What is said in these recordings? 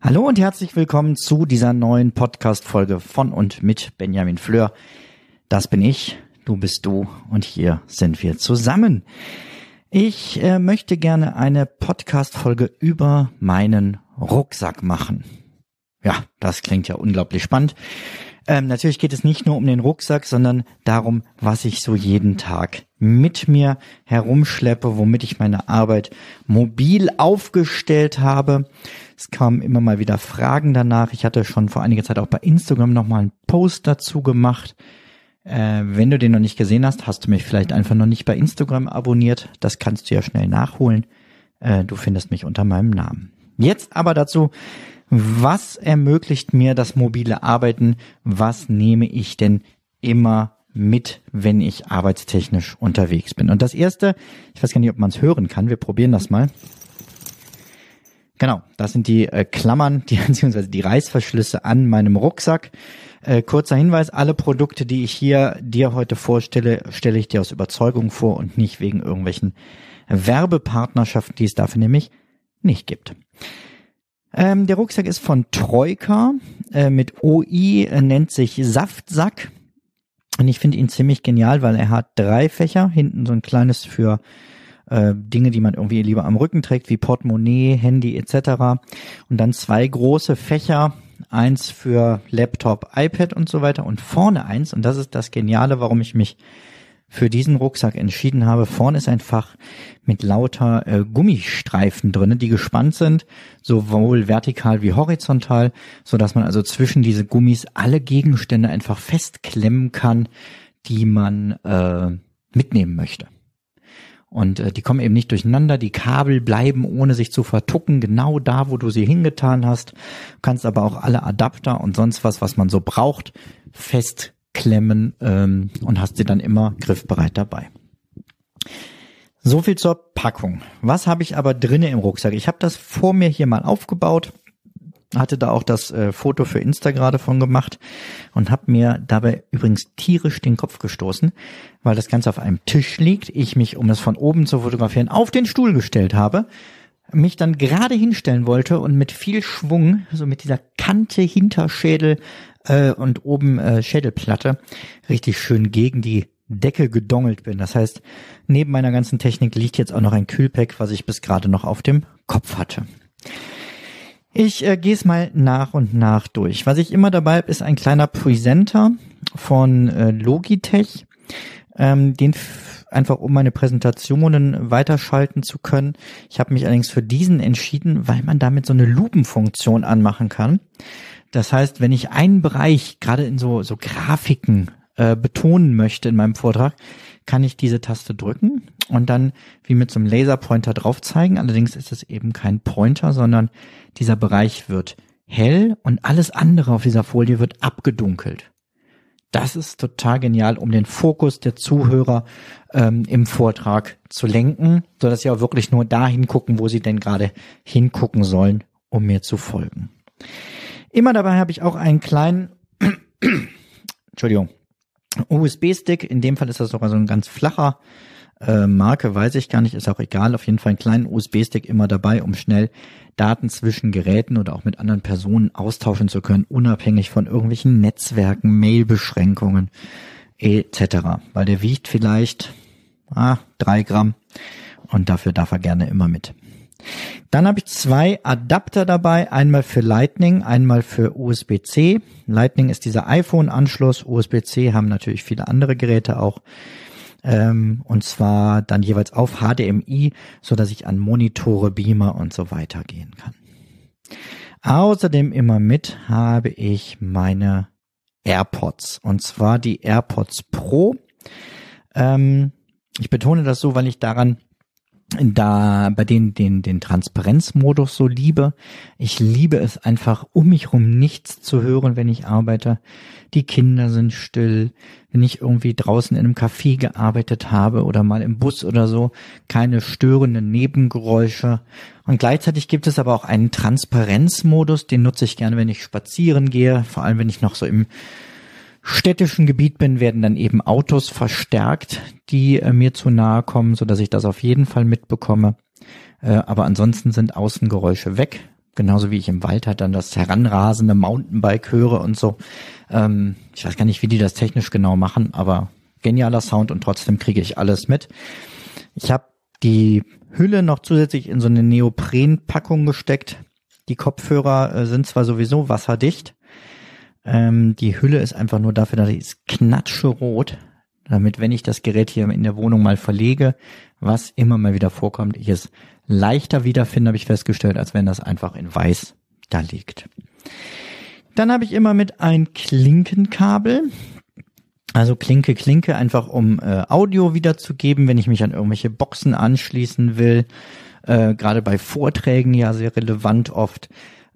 Hallo und herzlich willkommen zu dieser neuen Podcast-Folge von und mit Benjamin Fleur. Das bin ich, du bist du und hier sind wir zusammen. Ich äh, möchte gerne eine Podcast-Folge über meinen Rucksack machen. Ja, das klingt ja unglaublich spannend. Ähm, natürlich geht es nicht nur um den Rucksack, sondern darum, was ich so jeden Tag mit mir herumschleppe, womit ich meine Arbeit mobil aufgestellt habe. Es kamen immer mal wieder Fragen danach. Ich hatte schon vor einiger Zeit auch bei Instagram nochmal einen Post dazu gemacht. Äh, wenn du den noch nicht gesehen hast, hast du mich vielleicht einfach noch nicht bei Instagram abonniert. Das kannst du ja schnell nachholen. Äh, du findest mich unter meinem Namen. Jetzt aber dazu, was ermöglicht mir das mobile Arbeiten? Was nehme ich denn immer mit, wenn ich arbeitstechnisch unterwegs bin? Und das erste, ich weiß gar nicht, ob man es hören kann, wir probieren das mal. Genau, das sind die äh, Klammern, die beziehungsweise die Reißverschlüsse an meinem Rucksack. Äh, kurzer Hinweis, alle Produkte, die ich hier dir heute vorstelle, stelle ich dir aus Überzeugung vor und nicht wegen irgendwelchen Werbepartnerschaften, die es dafür nämlich nicht gibt. Ähm, der Rucksack ist von Troika äh, mit OI, äh, nennt sich Saftsack. Und ich finde ihn ziemlich genial, weil er hat drei Fächer, hinten so ein kleines für äh, Dinge, die man irgendwie lieber am Rücken trägt, wie Portemonnaie, Handy etc. Und dann zwei große Fächer, eins für Laptop, iPad und so weiter und vorne eins, und das ist das Geniale, warum ich mich für diesen Rucksack entschieden habe. Vorne ist ein Fach mit lauter äh, Gummistreifen drinne, die gespannt sind, sowohl vertikal wie horizontal, so dass man also zwischen diese Gummis alle Gegenstände einfach festklemmen kann, die man äh, mitnehmen möchte. Und äh, die kommen eben nicht durcheinander, die Kabel bleiben ohne sich zu vertucken, genau da, wo du sie hingetan hast. Du kannst aber auch alle Adapter und sonst was, was man so braucht, festklemmen ähm, und hast sie dann immer griffbereit dabei. So viel zur Packung. Was habe ich aber drinnen im Rucksack? Ich habe das vor mir hier mal aufgebaut hatte da auch das äh, Foto für Insta gerade von gemacht und habe mir dabei übrigens tierisch den Kopf gestoßen, weil das Ganze auf einem Tisch liegt, ich mich, um es von oben zu fotografieren, auf den Stuhl gestellt habe, mich dann gerade hinstellen wollte und mit viel Schwung, so mit dieser Kante Hinterschädel äh, und oben äh, Schädelplatte, richtig schön gegen die Decke gedongelt bin. Das heißt, neben meiner ganzen Technik liegt jetzt auch noch ein Kühlpack, was ich bis gerade noch auf dem Kopf hatte. Ich äh, gehe es mal nach und nach durch. Was ich immer dabei habe, ist ein kleiner Presenter von äh, Logitech, ähm, den einfach um meine Präsentationen weiterschalten zu können. Ich habe mich allerdings für diesen entschieden, weil man damit so eine Lupenfunktion anmachen kann. Das heißt, wenn ich einen Bereich gerade in so, so Grafiken äh, betonen möchte in meinem Vortrag, kann ich diese Taste drücken und dann wie mit so einem Laserpointer drauf zeigen. Allerdings ist es eben kein Pointer, sondern dieser Bereich wird hell und alles andere auf dieser Folie wird abgedunkelt. Das ist total genial, um den Fokus der Zuhörer ähm, im Vortrag zu lenken, so dass sie auch wirklich nur dahin gucken, wo sie denn gerade hingucken sollen, um mir zu folgen. Immer dabei habe ich auch einen kleinen, Entschuldigung, USB-Stick. In dem Fall ist das sogar so ein ganz flacher äh, Marke, weiß ich gar nicht, ist auch egal. Auf jeden Fall einen kleinen USB-Stick immer dabei, um schnell Daten zwischen Geräten oder auch mit anderen Personen austauschen zu können, unabhängig von irgendwelchen Netzwerken, Mailbeschränkungen etc. Weil der wiegt vielleicht ah, drei Gramm und dafür darf er gerne immer mit. Dann habe ich zwei Adapter dabei, einmal für Lightning, einmal für USB-C. Lightning ist dieser iPhone-Anschluss, USB-C haben natürlich viele andere Geräte auch. Ähm, und zwar dann jeweils auf HDMI, so dass ich an Monitore, Beamer und so weiter gehen kann. Außerdem immer mit habe ich meine AirPods und zwar die AirPods Pro. Ähm, Ich betone das so, weil ich daran da bei denen den den Transparenzmodus so liebe. Ich liebe es einfach um mich rum nichts zu hören, wenn ich arbeite. Die Kinder sind still. Wenn ich irgendwie draußen in einem Café gearbeitet habe oder mal im Bus oder so, keine störenden Nebengeräusche. Und gleichzeitig gibt es aber auch einen Transparenzmodus, den nutze ich gerne, wenn ich spazieren gehe, vor allem wenn ich noch so im städtischen Gebiet bin, werden dann eben Autos verstärkt, die äh, mir zu nahe kommen, so dass ich das auf jeden Fall mitbekomme. Äh, aber ansonsten sind Außengeräusche weg. Genauso wie ich im Wald halt dann das heranrasende Mountainbike höre und so. Ähm, ich weiß gar nicht, wie die das technisch genau machen, aber genialer Sound und trotzdem kriege ich alles mit. Ich habe die Hülle noch zusätzlich in so eine Neoprenpackung gesteckt. Die Kopfhörer äh, sind zwar sowieso wasserdicht, ähm, die Hülle ist einfach nur dafür, dass es knatschrot, damit, wenn ich das Gerät hier in der Wohnung mal verlege, was immer mal wieder vorkommt, ich es leichter wiederfinde, habe ich festgestellt, als wenn das einfach in weiß da liegt. Dann habe ich immer mit ein Klinkenkabel. Also Klinke, Klinke, einfach um äh, Audio wiederzugeben, wenn ich mich an irgendwelche Boxen anschließen will. Äh, Gerade bei Vorträgen ja sehr relevant oft.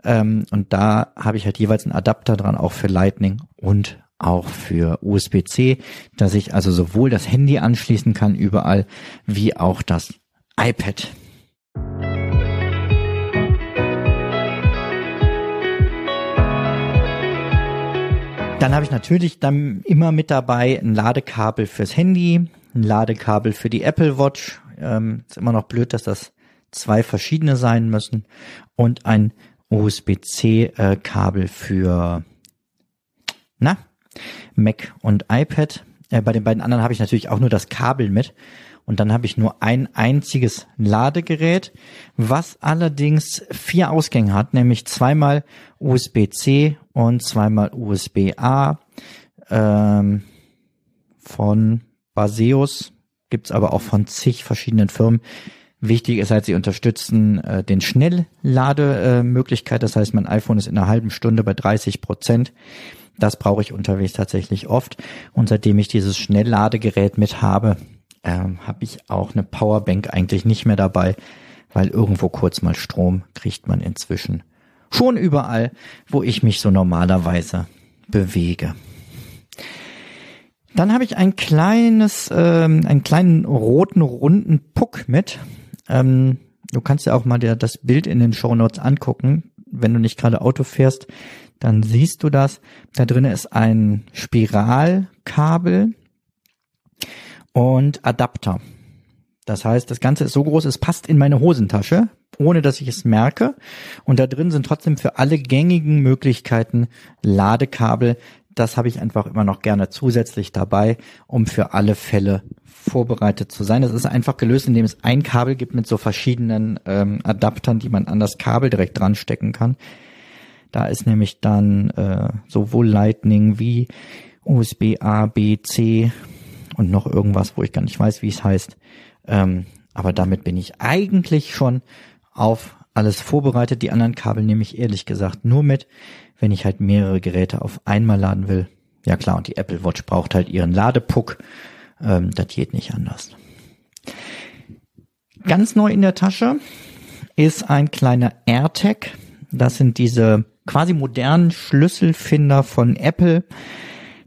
Ähm, und da habe ich halt jeweils einen Adapter dran, auch für Lightning und auch für USB-C, dass ich also sowohl das Handy anschließen kann überall, wie auch das iPad. Dann habe ich natürlich dann immer mit dabei ein Ladekabel fürs Handy, ein Ladekabel für die Apple Watch. Ähm, ist immer noch blöd, dass das zwei verschiedene sein müssen und ein USB-C-Kabel für na, Mac und iPad. Äh, bei den beiden anderen habe ich natürlich auch nur das Kabel mit. Und dann habe ich nur ein einziges Ladegerät, was allerdings vier Ausgänge hat, nämlich zweimal USB-C und zweimal USB-A. Ähm, von Baseus gibt's aber auch von zig verschiedenen Firmen. Wichtig ist halt, sie unterstützen äh, den Schnelllademöglichkeit. Das heißt, mein iPhone ist in einer halben Stunde bei 30 Prozent. Das brauche ich unterwegs tatsächlich oft. Und seitdem ich dieses Schnellladegerät mit habe, ähm, habe ich auch eine Powerbank eigentlich nicht mehr dabei, weil irgendwo kurz mal Strom kriegt man inzwischen schon überall, wo ich mich so normalerweise bewege. Dann habe ich ein kleines, ähm, einen kleinen roten runden Puck mit. Ähm, du kannst ja auch mal dir das Bild in den Show Notes angucken. Wenn du nicht gerade Auto fährst, dann siehst du das. Da drin ist ein Spiralkabel und Adapter. Das heißt, das Ganze ist so groß, es passt in meine Hosentasche, ohne dass ich es merke. Und da drin sind trotzdem für alle gängigen Möglichkeiten Ladekabel. Das habe ich einfach immer noch gerne zusätzlich dabei, um für alle Fälle vorbereitet zu sein. Das ist einfach gelöst, indem es ein Kabel gibt mit so verschiedenen ähm, Adaptern, die man an das Kabel direkt dran stecken kann. Da ist nämlich dann äh, sowohl Lightning wie USB A, B, C und noch irgendwas, wo ich gar nicht weiß, wie es heißt. Ähm, aber damit bin ich eigentlich schon auf alles vorbereitet. Die anderen Kabel nehme ich ehrlich gesagt nur mit, wenn ich halt mehrere Geräte auf einmal laden will. Ja klar, und die Apple Watch braucht halt ihren Ladepuck ähm, das geht nicht anders. Ganz neu in der Tasche ist ein kleiner AirTag. Das sind diese quasi modernen Schlüsselfinder von Apple.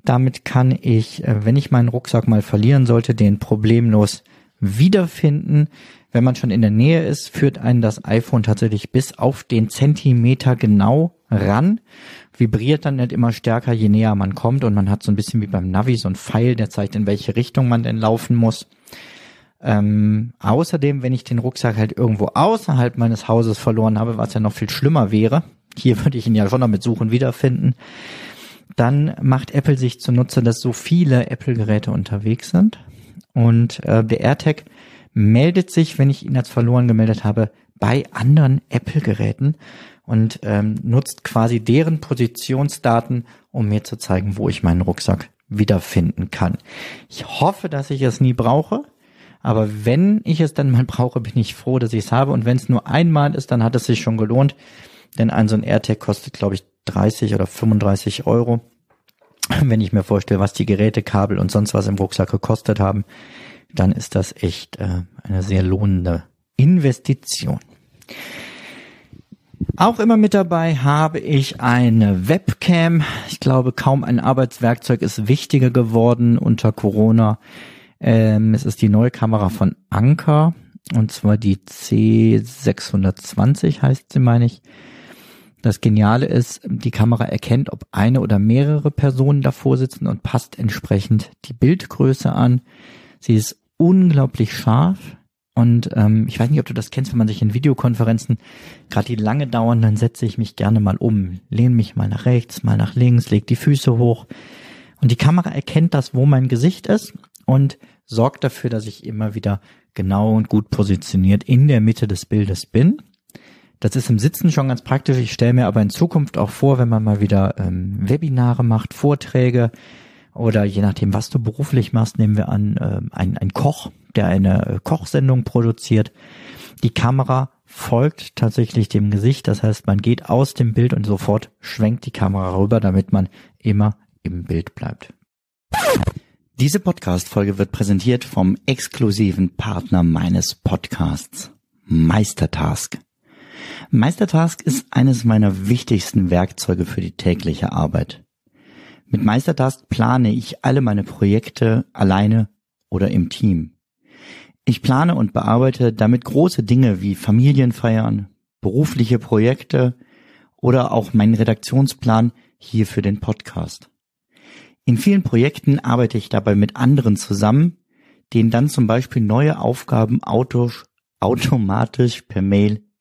Damit kann ich, äh, wenn ich meinen Rucksack mal verlieren sollte, den problemlos wiederfinden. Wenn man schon in der Nähe ist, führt einen das iPhone tatsächlich bis auf den Zentimeter genau ran vibriert dann nicht immer stärker, je näher man kommt und man hat so ein bisschen wie beim Navi so ein Pfeil, der zeigt, in welche Richtung man denn laufen muss. Ähm, außerdem, wenn ich den Rucksack halt irgendwo außerhalb meines Hauses verloren habe, was ja noch viel schlimmer wäre, hier würde ich ihn ja schon noch mit Suchen wiederfinden, dann macht Apple sich zunutze, dass so viele Apple-Geräte unterwegs sind. Und äh, der AirTag meldet sich, wenn ich ihn als verloren gemeldet habe, bei anderen Apple-Geräten und ähm, nutzt quasi deren Positionsdaten, um mir zu zeigen, wo ich meinen Rucksack wiederfinden kann. Ich hoffe, dass ich es nie brauche, aber wenn ich es dann mal brauche, bin ich froh, dass ich es habe und wenn es nur einmal ist, dann hat es sich schon gelohnt, denn ein so ein AirTag kostet, glaube ich, 30 oder 35 Euro. Wenn ich mir vorstelle, was die Geräte, Kabel und sonst was im Rucksack gekostet haben, dann ist das echt äh, eine sehr lohnende Investition. Auch immer mit dabei habe ich eine Webcam. Ich glaube, kaum ein Arbeitswerkzeug ist wichtiger geworden unter Corona. Ähm, es ist die neue Kamera von Anker und zwar die C620 heißt sie, meine ich. Das Geniale ist, die Kamera erkennt, ob eine oder mehrere Personen davor sitzen und passt entsprechend die Bildgröße an. Sie ist unglaublich scharf und ähm, ich weiß nicht, ob du das kennst, wenn man sich in Videokonferenzen gerade die lange dauern, dann setze ich mich gerne mal um, lehne mich mal nach rechts, mal nach links, leg die Füße hoch und die Kamera erkennt das, wo mein Gesicht ist und sorgt dafür, dass ich immer wieder genau und gut positioniert in der Mitte des Bildes bin. Das ist im Sitzen schon ganz praktisch. Ich stelle mir aber in Zukunft auch vor, wenn man mal wieder ähm, Webinare macht, Vorträge oder je nachdem, was du beruflich machst, nehmen wir an, äh, ein, ein Koch, der eine äh, Kochsendung produziert. Die Kamera folgt tatsächlich dem Gesicht. Das heißt, man geht aus dem Bild und sofort schwenkt die Kamera rüber, damit man immer im Bild bleibt. Diese Podcast-Folge wird präsentiert vom exklusiven Partner meines Podcasts, Meistertask. Meistertask ist eines meiner wichtigsten Werkzeuge für die tägliche Arbeit. Mit Meistertask plane ich alle meine Projekte alleine oder im Team. Ich plane und bearbeite damit große Dinge wie Familienfeiern, berufliche Projekte oder auch meinen Redaktionsplan hier für den Podcast. In vielen Projekten arbeite ich dabei mit anderen zusammen, denen dann zum Beispiel neue Aufgaben automatisch per Mail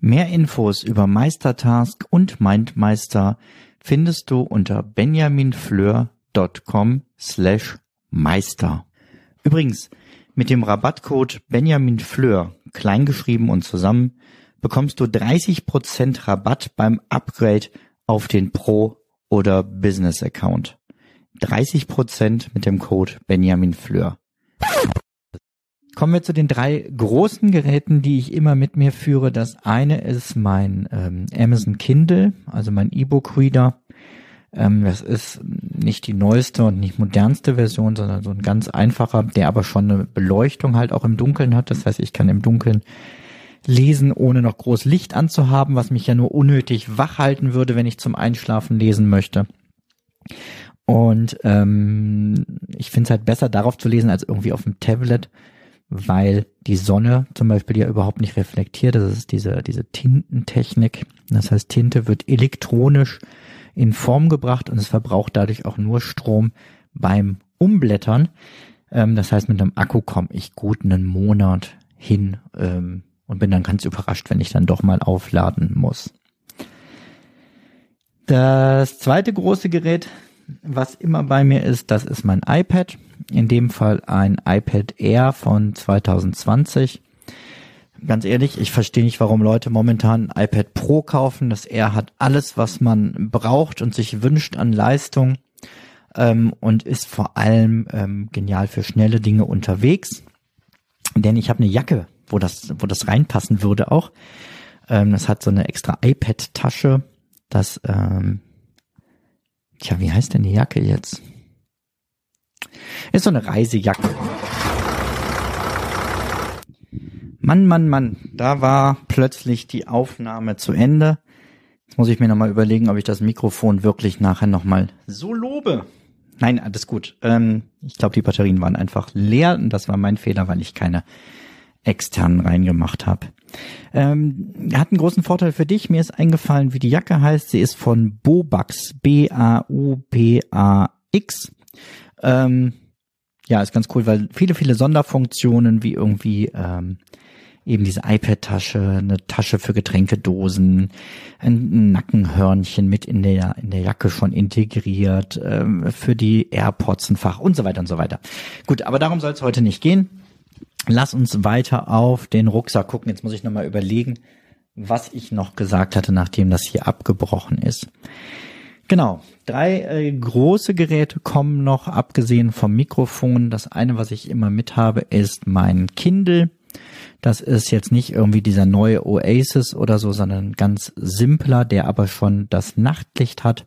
Mehr Infos über Meistertask und Mindmeister findest du unter benjaminfleur.com slash meister. Übrigens, mit dem Rabattcode benjaminfleur, kleingeschrieben und zusammen, bekommst du 30% Rabatt beim Upgrade auf den Pro- oder Business-Account. 30% mit dem Code benjaminfleur. Kommen wir zu den drei großen Geräten, die ich immer mit mir führe. Das eine ist mein ähm, Amazon Kindle, also mein E-Book-Reader. Ähm, das ist nicht die neueste und nicht modernste Version, sondern so ein ganz einfacher, der aber schon eine Beleuchtung halt auch im Dunkeln hat. Das heißt, ich kann im Dunkeln lesen, ohne noch groß Licht anzuhaben, was mich ja nur unnötig wach halten würde, wenn ich zum Einschlafen lesen möchte. Und ähm, ich finde es halt besser, darauf zu lesen, als irgendwie auf dem Tablet, weil die Sonne zum Beispiel ja überhaupt nicht reflektiert. Das ist diese, diese Tintentechnik. Das heißt, Tinte wird elektronisch in Form gebracht und es verbraucht dadurch auch nur Strom beim Umblättern. Ähm, das heißt, mit einem Akku komme ich gut einen Monat hin ähm, und bin dann ganz überrascht, wenn ich dann doch mal aufladen muss. Das zweite große Gerät, was immer bei mir ist, das ist mein iPad. In dem Fall ein iPad Air von 2020. Ganz ehrlich, ich verstehe nicht, warum Leute momentan ein iPad Pro kaufen. Das Air hat alles, was man braucht und sich wünscht an Leistung ähm, und ist vor allem ähm, genial für schnelle Dinge unterwegs. Denn ich habe eine Jacke, wo das, wo das reinpassen würde auch. Ähm, das hat so eine extra iPad-Tasche. Das ähm, Tja, wie heißt denn die Jacke jetzt? Ist so eine Reisejacke. Mann, Mann, Mann, da war plötzlich die Aufnahme zu Ende. Jetzt muss ich mir nochmal überlegen, ob ich das Mikrofon wirklich nachher nochmal so lobe. Nein, alles gut. Ähm, ich glaube, die Batterien waren einfach leer und das war mein Fehler, weil ich keine externen reingemacht habe. Ähm, hat einen großen Vorteil für dich. Mir ist eingefallen, wie die Jacke heißt. Sie ist von Bobax. B-A-U-B-A-X. Ähm, ja, ist ganz cool, weil viele, viele Sonderfunktionen wie irgendwie ähm, eben diese iPad-Tasche, eine Tasche für Getränkedosen, ein Nackenhörnchen mit in der in der Jacke schon integriert, ähm, für die AirPods ein Fach und so weiter und so weiter. Gut, aber darum soll es heute nicht gehen. Lass uns weiter auf den Rucksack gucken. Jetzt muss ich nochmal überlegen, was ich noch gesagt hatte, nachdem das hier abgebrochen ist. Genau, drei äh, große Geräte kommen noch, abgesehen vom Mikrofon. Das eine, was ich immer mit habe, ist mein Kindle. Das ist jetzt nicht irgendwie dieser neue Oasis oder so, sondern ganz simpler, der aber schon das Nachtlicht hat.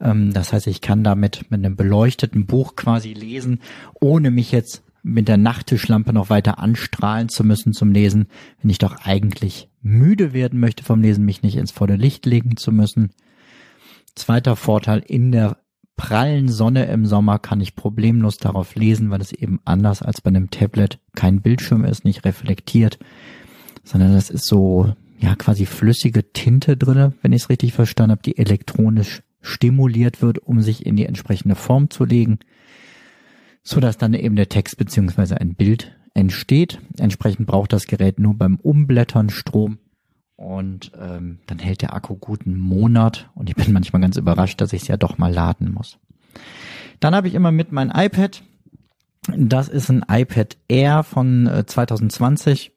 Ähm, das heißt, ich kann damit mit einem beleuchteten Buch quasi lesen, ohne mich jetzt mit der Nachttischlampe noch weiter anstrahlen zu müssen zum Lesen, wenn ich doch eigentlich müde werden möchte vom Lesen, mich nicht ins volle Licht legen zu müssen. Zweiter Vorteil, in der prallen Sonne im Sommer kann ich problemlos darauf lesen, weil es eben anders als bei einem Tablet kein Bildschirm ist, nicht reflektiert, sondern das ist so, ja, quasi flüssige Tinte drinne, wenn ich es richtig verstanden habe, die elektronisch stimuliert wird, um sich in die entsprechende Form zu legen so dass dann eben der Text beziehungsweise ein Bild entsteht. Entsprechend braucht das Gerät nur beim Umblättern Strom und ähm, dann hält der Akku gut einen Monat und ich bin manchmal ganz überrascht, dass ich es ja doch mal laden muss. Dann habe ich immer mit mein iPad. Das ist ein iPad Air von äh, 2020.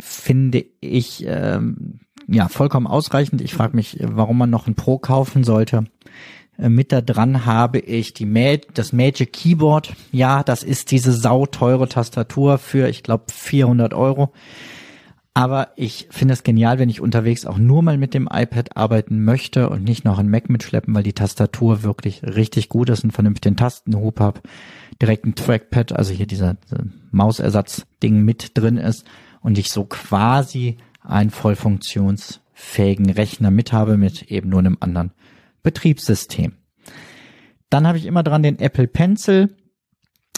Finde ich ähm, ja vollkommen ausreichend. Ich frage mich, warum man noch ein Pro kaufen sollte. Äh, mit da dran habe ich die Ma das Magic Keyboard. Ja, das ist diese sauteure Tastatur für, ich glaube, 400 Euro. Aber ich finde es genial, wenn ich unterwegs auch nur mal mit dem iPad arbeiten möchte und nicht noch ein Mac mitschleppen, weil die Tastatur wirklich richtig gut ist, und vernünftigen Tastenhub habe, direkt ein Trackpad, also hier dieser Mausersatzding mit drin ist und ich so quasi einen voll funktionsfähigen Rechner mit habe mit eben nur einem anderen Betriebssystem. Dann habe ich immer dran den Apple Pencil,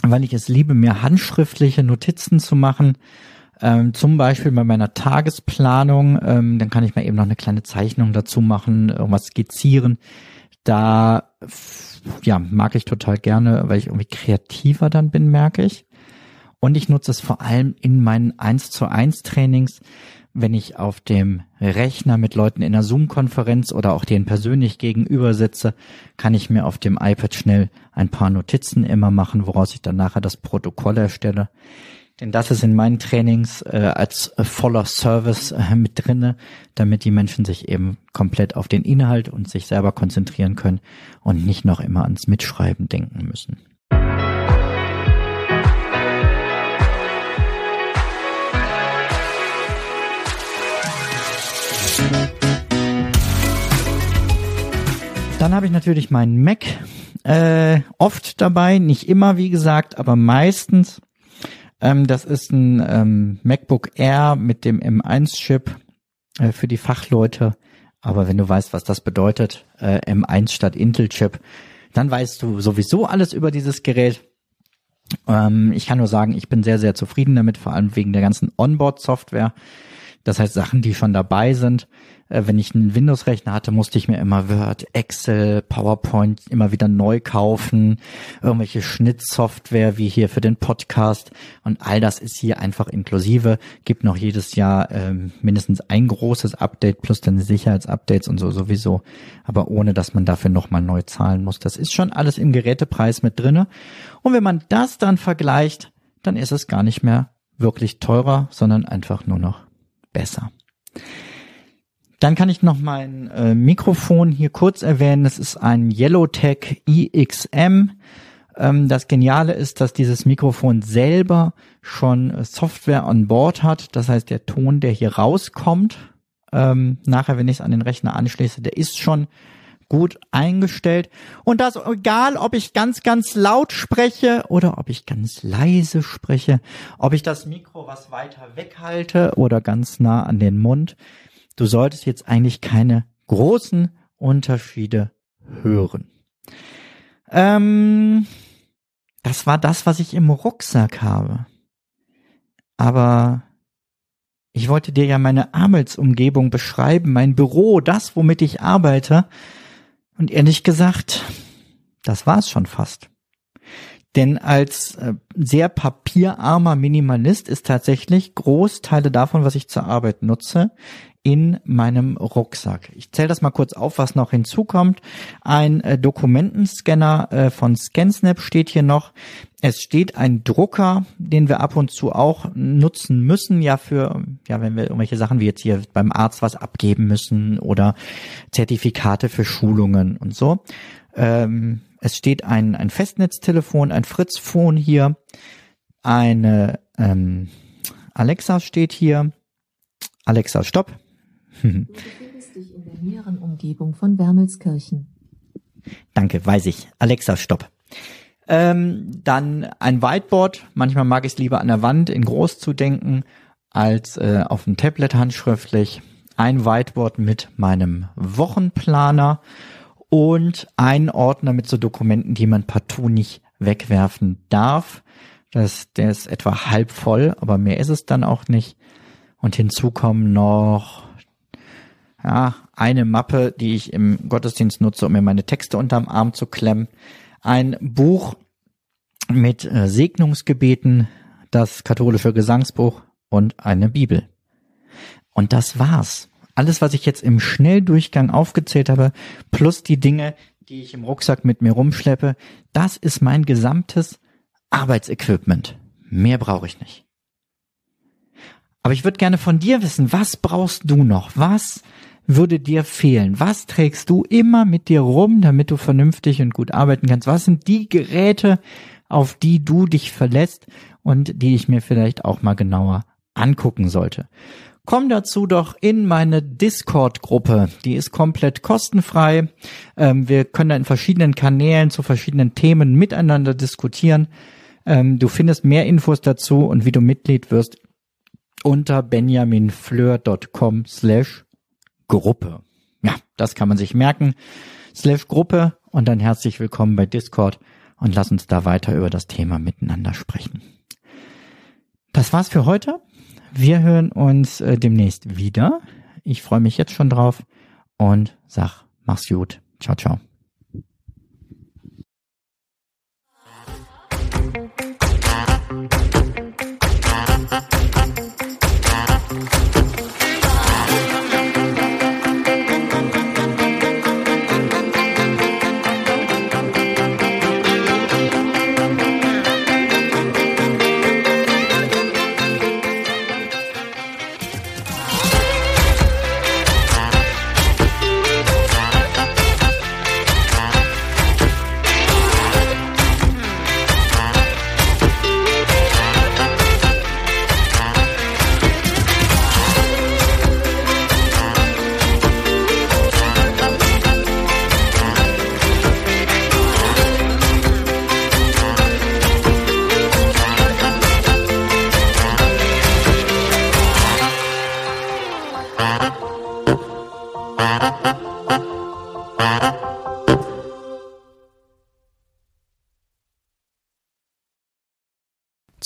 weil ich es liebe, mir handschriftliche Notizen zu machen. Ähm, zum Beispiel bei meiner Tagesplanung, ähm, dann kann ich mir eben noch eine kleine Zeichnung dazu machen, irgendwas skizzieren. Da ja, mag ich total gerne, weil ich irgendwie kreativer dann bin, merke ich. Und ich nutze es vor allem in meinen 1 zu 1 Trainings, wenn ich auf dem Rechner mit Leuten in einer Zoom-Konferenz oder auch denen persönlich gegenüber sitze, kann ich mir auf dem iPad schnell ein paar Notizen immer machen, woraus ich dann nachher das Protokoll erstelle. Denn das ist in meinen Trainings äh, als voller Service äh, mit drinne, damit die Menschen sich eben komplett auf den Inhalt und sich selber konzentrieren können und nicht noch immer ans Mitschreiben denken müssen. Dann habe ich natürlich meinen Mac äh, oft dabei, nicht immer, wie gesagt, aber meistens. Ähm, das ist ein ähm, MacBook Air mit dem M1-Chip äh, für die Fachleute. Aber wenn du weißt, was das bedeutet, äh, M1 statt Intel-Chip, dann weißt du sowieso alles über dieses Gerät. Ähm, ich kann nur sagen, ich bin sehr, sehr zufrieden damit, vor allem wegen der ganzen Onboard-Software. Das heißt, Sachen, die schon dabei sind. Äh, wenn ich einen Windows-Rechner hatte, musste ich mir immer Word, Excel, PowerPoint immer wieder neu kaufen. Irgendwelche Schnittsoftware wie hier für den Podcast. Und all das ist hier einfach inklusive. Gibt noch jedes Jahr ähm, mindestens ein großes Update plus dann Sicherheitsupdates und so sowieso. Aber ohne, dass man dafür nochmal neu zahlen muss. Das ist schon alles im Gerätepreis mit drinne. Und wenn man das dann vergleicht, dann ist es gar nicht mehr wirklich teurer, sondern einfach nur noch besser. Dann kann ich noch mein äh, Mikrofon hier kurz erwähnen. Das ist ein Yellowtech IXM. Ähm, das Geniale ist, dass dieses Mikrofon selber schon äh, Software on Board hat. Das heißt, der Ton, der hier rauskommt, ähm, nachher, wenn ich es an den Rechner anschließe, der ist schon gut eingestellt. Und das egal, ob ich ganz, ganz laut spreche oder ob ich ganz leise spreche, ob ich das Mikro was weiter weghalte oder ganz nah an den Mund. Du solltest jetzt eigentlich keine großen Unterschiede hören. Ähm, das war das, was ich im Rucksack habe. Aber ich wollte dir ja meine Arbeitsumgebung beschreiben, mein Büro, das, womit ich arbeite. Und ehrlich gesagt, das war's schon fast. Denn als äh, sehr papierarmer Minimalist ist tatsächlich Großteile davon, was ich zur Arbeit nutze, in meinem Rucksack. Ich zähle das mal kurz auf, was noch hinzukommt. Ein äh, Dokumentenscanner äh, von ScanSnap steht hier noch. Es steht ein Drucker, den wir ab und zu auch nutzen müssen, ja für, ja, wenn wir irgendwelche Sachen wie jetzt hier beim Arzt was abgeben müssen oder Zertifikate für Schulungen und so. Ähm, es steht ein, ein Festnetztelefon, ein Fritzphone hier, eine ähm, Alexa steht hier. Alexa, stopp. Du befindest dich in der näheren Umgebung von Wermelskirchen. Danke, weiß ich. Alexa, stopp. Ähm, dann ein Whiteboard. Manchmal mag ich es lieber an der Wand in groß zu denken als äh, auf dem Tablet handschriftlich. Ein Whiteboard mit meinem Wochenplaner und ein Ordner mit so Dokumenten, die man partout nicht wegwerfen darf. Das, der ist etwa halb voll, aber mehr ist es dann auch nicht. Und hinzu kommen noch ja, eine Mappe, die ich im Gottesdienst nutze, um mir meine Texte unterm Arm zu klemmen. Ein Buch mit äh, Segnungsgebeten, das katholische Gesangsbuch und eine Bibel. Und das war's. Alles, was ich jetzt im Schnelldurchgang aufgezählt habe, plus die Dinge, die ich im Rucksack mit mir rumschleppe, das ist mein gesamtes Arbeitsequipment. Mehr brauche ich nicht. Aber ich würde gerne von dir wissen, was brauchst du noch? Was würde dir fehlen? Was trägst du immer mit dir rum, damit du vernünftig und gut arbeiten kannst? Was sind die Geräte, auf die du dich verlässt und die ich mir vielleicht auch mal genauer angucken sollte? Komm dazu doch in meine Discord-Gruppe. Die ist komplett kostenfrei. Ähm, wir können da in verschiedenen Kanälen zu verschiedenen Themen miteinander diskutieren. Ähm, du findest mehr Infos dazu und wie du Mitglied wirst unter benjaminfleur.com slash Gruppe. Ja, das kann man sich merken. Slash Gruppe und dann herzlich willkommen bei Discord und lass uns da weiter über das Thema miteinander sprechen. Das war's für heute. Wir hören uns äh, demnächst wieder. Ich freue mich jetzt schon drauf und sag, mach's gut. Ciao, ciao.